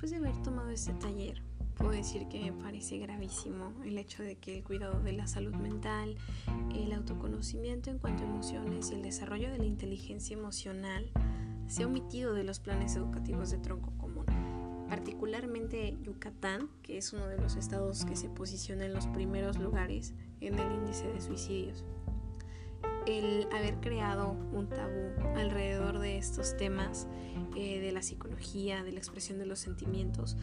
después de haber tomado este taller, puedo decir que me parece gravísimo el hecho de que el cuidado de la salud mental, el autoconocimiento en cuanto a emociones y el desarrollo de la inteligencia emocional sea omitido de los planes educativos de tronco común. Particularmente Yucatán, que es uno de los estados que se posiciona en los primeros lugares en el índice de suicidios el haber creado un tabú alrededor de estos temas eh, de la psicología, de la expresión de los sentimientos,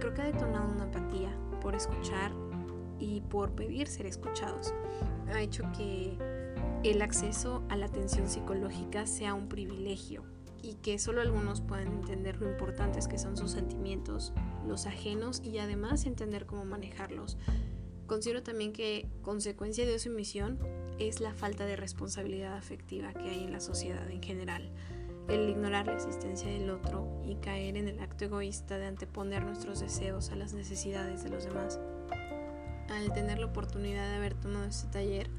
creo que ha detonado una apatía por escuchar y por pedir ser escuchados. Ha hecho que el acceso a la atención psicológica sea un privilegio y que solo algunos puedan entender lo importantes que son sus sentimientos, los ajenos y además entender cómo manejarlos. Considero también que consecuencia de su misión es la falta de responsabilidad afectiva que hay en la sociedad en general, el ignorar la existencia del otro y caer en el acto egoísta de anteponer nuestros deseos a las necesidades de los demás. Al tener la oportunidad de haber tomado este taller,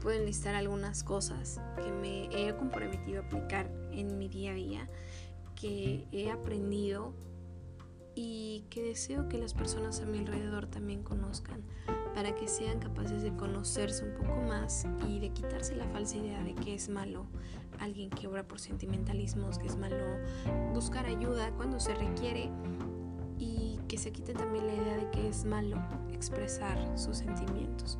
pueden listar algunas cosas que me he comprometido a aplicar en mi día a día, que he aprendido y que deseo que las personas a mi alrededor también conozcan para que sean capaces de conocerse un poco más y de quitarse la falsa idea de que es malo alguien que obra por sentimentalismos, que es malo buscar ayuda cuando se requiere y que se quite también la idea de que es malo expresar sus sentimientos.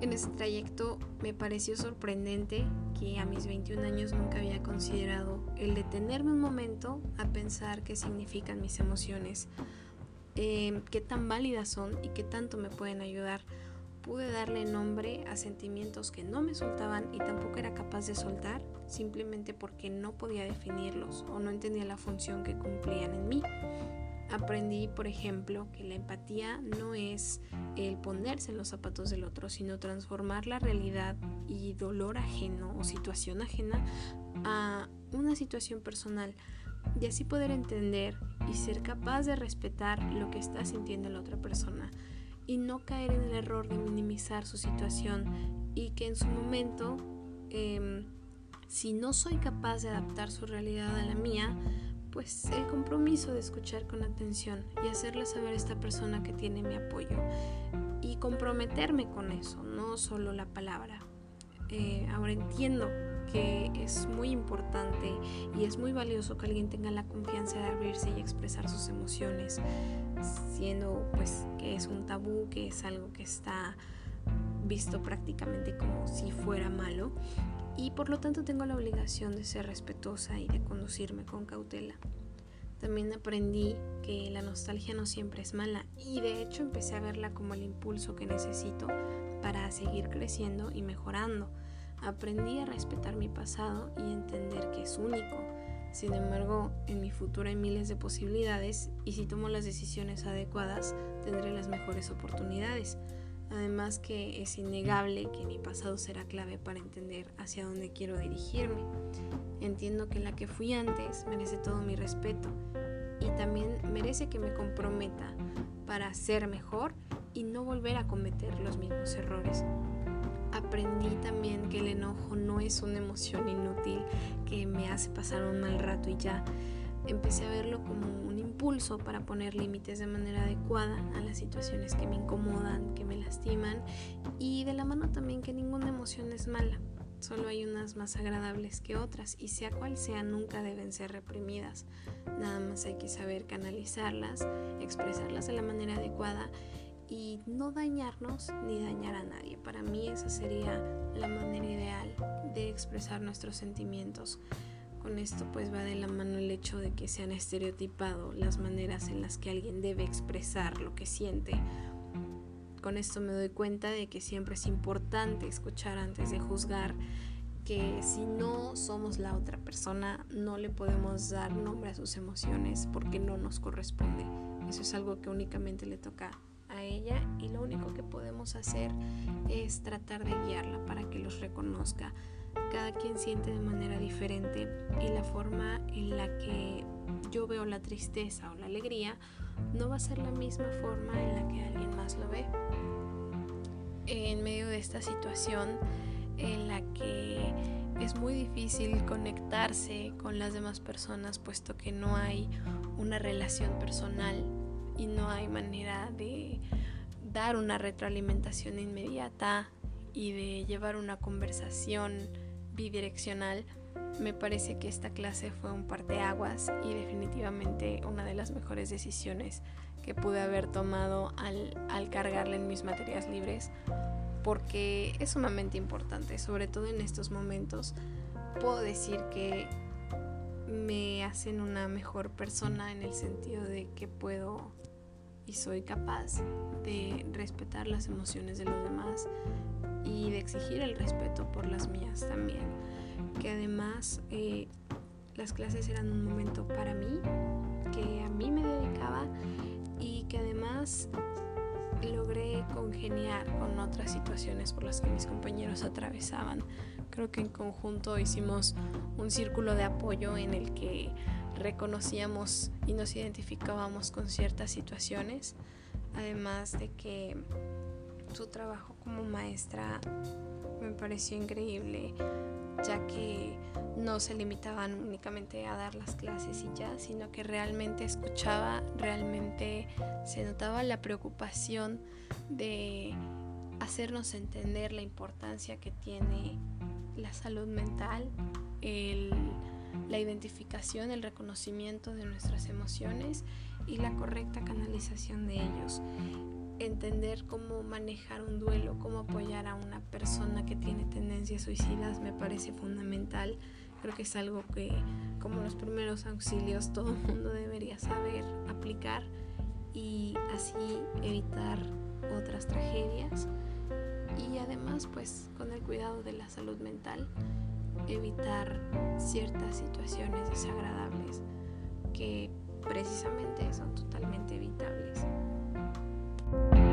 En ese trayecto me pareció sorprendente que a mis 21 años nunca había considerado el detenerme un momento a pensar qué significan mis emociones Em, qué tan válidas son y qué tanto me pueden ayudar. Pude darle nombre a sentimientos que no me soltaban y tampoco era capaz de soltar simplemente porque no podía definirlos o no entendía la función que cumplían en mí. Aprendí, por ejemplo, que la empatía no es el ponerse en los zapatos del otro, sino transformar la realidad y dolor ajeno o situación ajena a una situación personal y así poder entender y ser capaz de respetar lo que está sintiendo la otra persona y no caer en el error de minimizar su situación y que en su momento, em, si no soy capaz de adaptar su realidad a la mía, pues el compromiso de escuchar con atención y hacerle saber a esta persona que tiene mi apoyo y comprometerme con eso, no solo la palabra. Eh, ahora entiendo que es muy importante y es muy valioso que alguien tenga la confianza de abrirse y expresar sus emociones, siendo pues que es un tabú, que es algo que está visto prácticamente como si fuera malo y por lo tanto tengo la obligación de ser respetuosa y de conducirme con cautela. También aprendí que la nostalgia no siempre es mala y de hecho empecé a verla como el impulso que necesito para seguir creciendo y mejorando. Aprendí a respetar mi pasado y entender que es único. Sin embargo, en mi futuro hay miles de posibilidades y si tomo las decisiones adecuadas tendré las mejores oportunidades. Además que es innegable que mi pasado será clave para entender hacia dónde quiero dirigirme. Entiendo que la que fui antes merece todo mi respeto y también merece que me comprometa para ser mejor y no volver a cometer los mismos errores aprendí también que el enojo no es una emoción inútil que me hace pasar un mal rato y ya. Empecé a verlo como impulso para poner límites de manera adecuada a las situaciones que me incomodan, que me lastiman y de la mano también que ninguna emoción es mala. Solo hay unas más agradables que otras y sea cual sea nunca deben ser reprimidas. Nada más hay que saber canalizarlas, expresarlas de la manera adecuada y no dañarnos ni dañar a nadie. Para mí esa sería la manera ideal de expresar nuestros sentimientos. Con esto pues va de la mano el hecho de que se han estereotipado las maneras en las que alguien debe expresar lo que siente. Con esto me doy cuenta de que siempre es importante escuchar antes de juzgar, que si no somos la otra persona no le podemos dar nombre a sus emociones porque no nos corresponde. Eso es algo que únicamente le toca ella y lo único que podemos hacer es tratar de guiarla para que los reconozca. Cada quien siente de manera diferente y la forma en la que yo veo la tristeza o la alegría no va a ser la misma forma en la que alguien más lo ve. En medio de esta situación en la que es muy difícil conectarse con las demás personas puesto que no hay una relación personal y no hay manera de dar una retroalimentación inmediata y de llevar una conversación bidireccional, me parece que esta clase fue un parteaguas y definitivamente una de las mejores decisiones que pude haber tomado al, al cargarle en mis materias libres porque es sumamente importante, sobre todo en estos momentos. Puedo decir que me hacen una mejor persona en el sentido de que puedo y soy capaz de respetar las emociones de los demás y de exigir el respeto por las mías también. Que además eh, las clases eran un momento para mí, que a mí me dedicaba y que además logré congeniar con otras situaciones por las que mis compañeros atravesaban. Creo que en conjunto hicimos un círculo de apoyo en el que reconocíamos y nos identificábamos con ciertas situaciones, además de que su trabajo como maestra me pareció increíble, ya que no se limitaban únicamente a dar las clases y ya, sino que realmente escuchaba, realmente se notaba la preocupación de hacernos entender la importancia que tiene la salud mental, la identificación, el reconocimiento de nuestras emociones y la correcta canalización de ellos entender cómo manejar un duelo, cómo apoyar a una persona que tiene tendencias suicidas me parece fundamental. Creo que es algo que como los primeros auxilios todo el mundo debería saber aplicar y así evitar otras tragedias. Y además pues con el cuidado de la salud mental evitar ciertas situaciones desagradables que precisamente son totalmente thank you